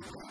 you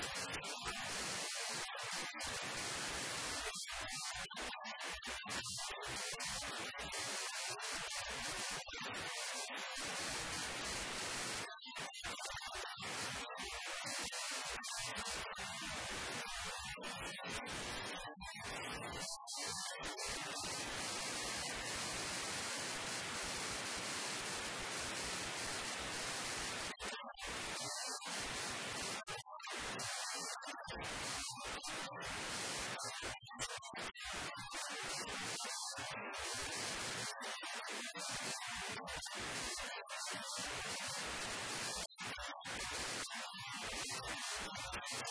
I'm sorry.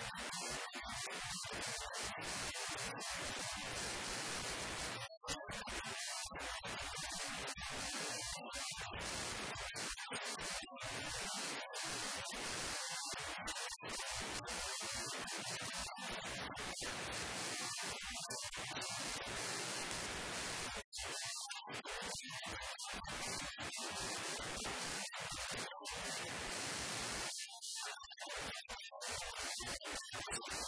やったー!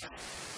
you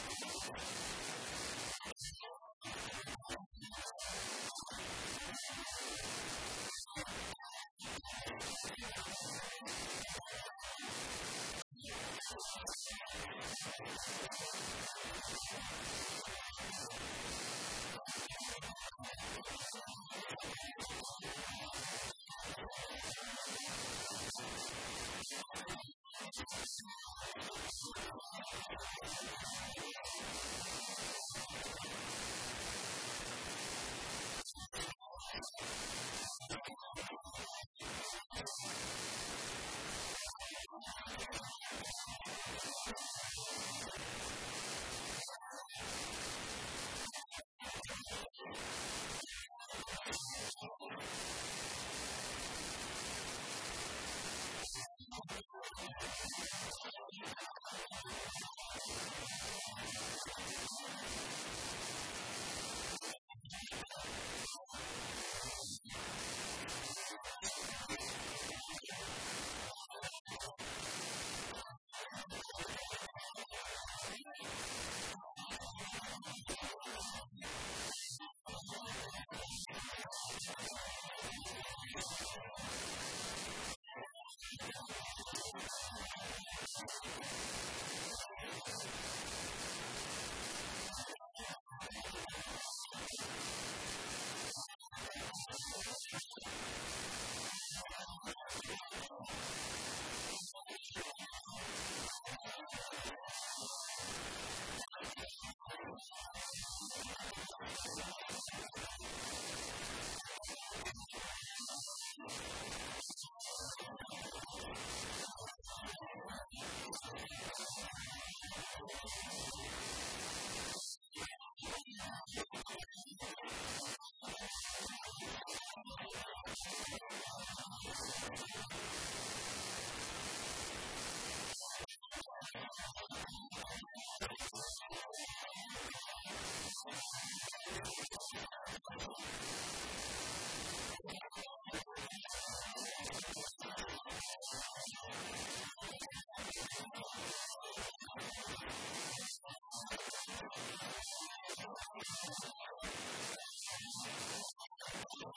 ハハハハ!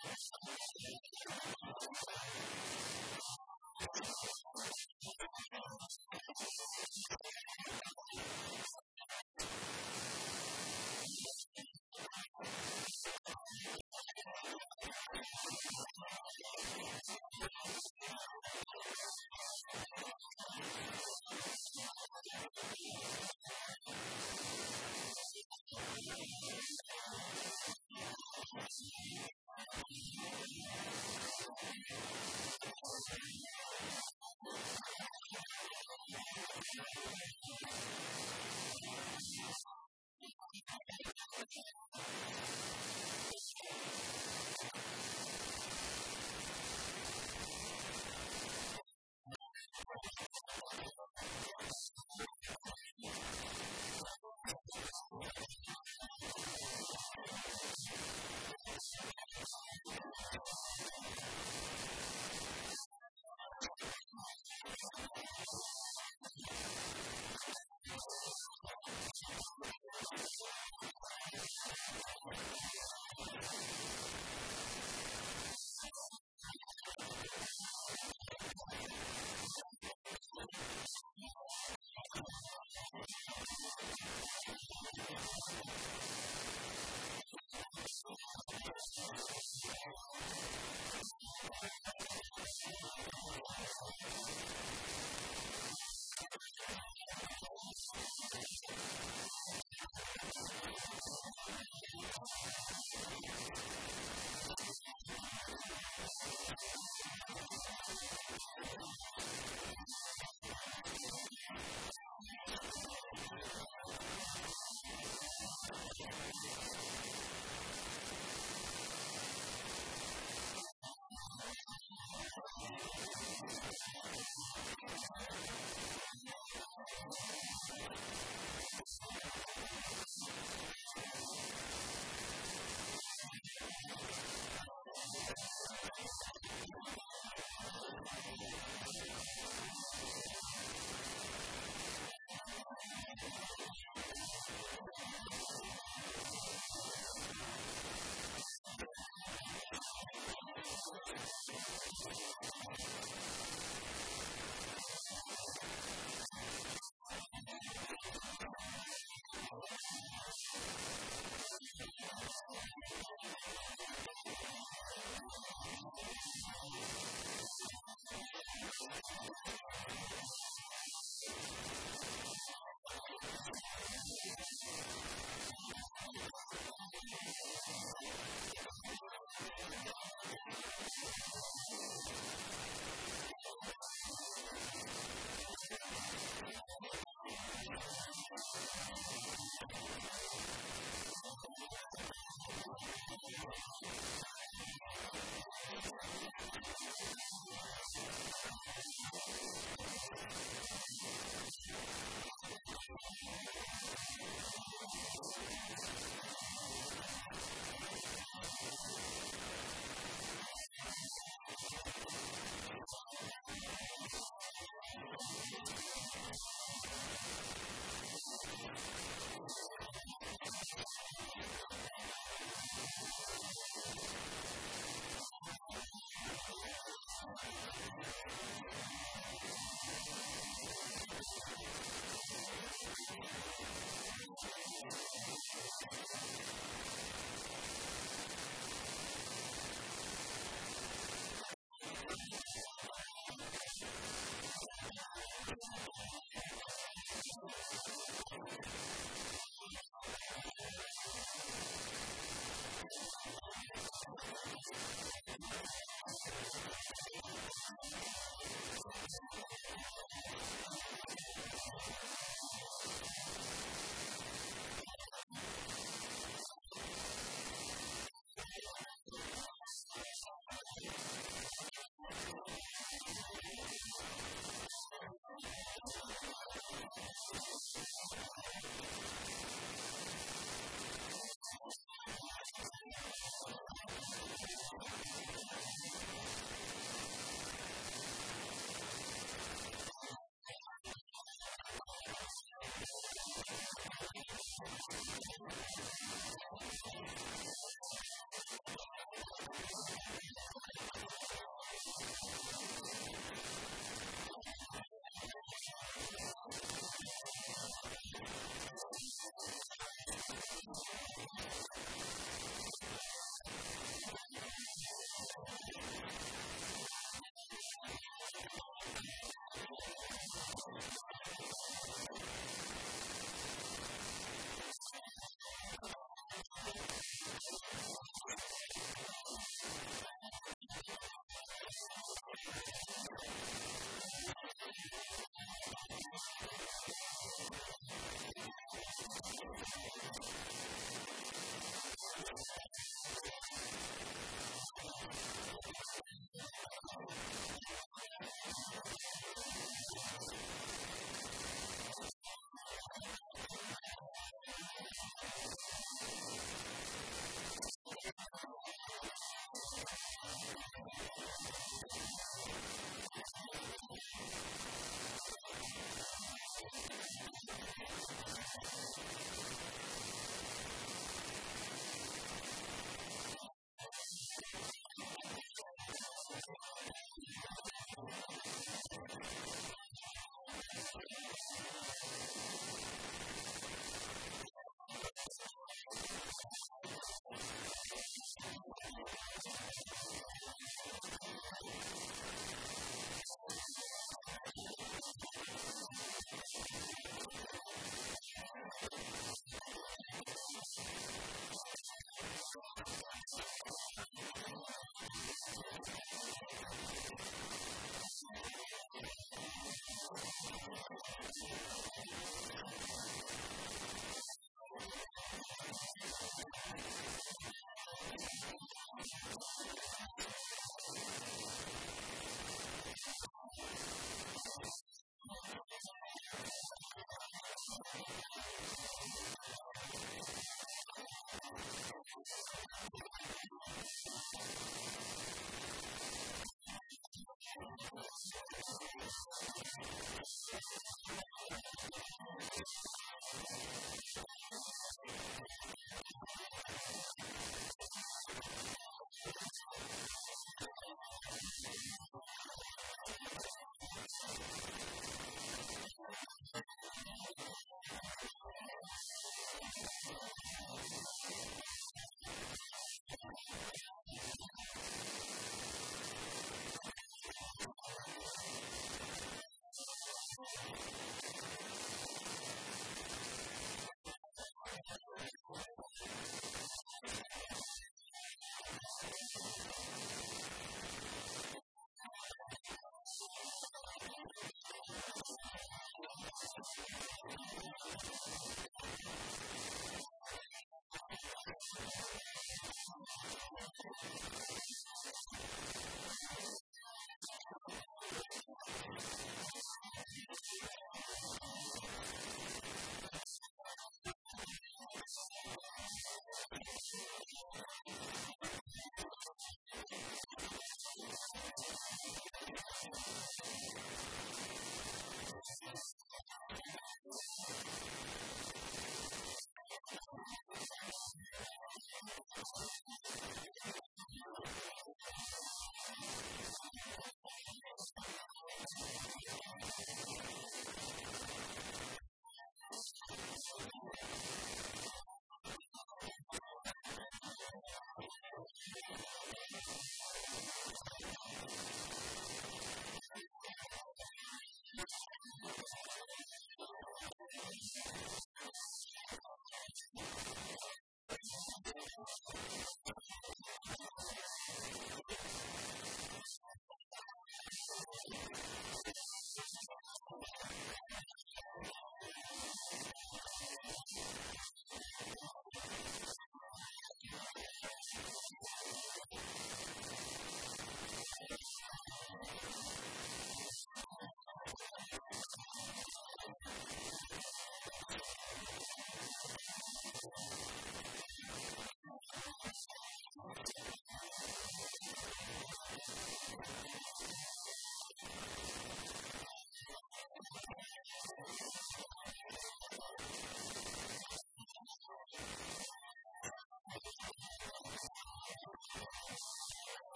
Thank you. やった!よいしょ。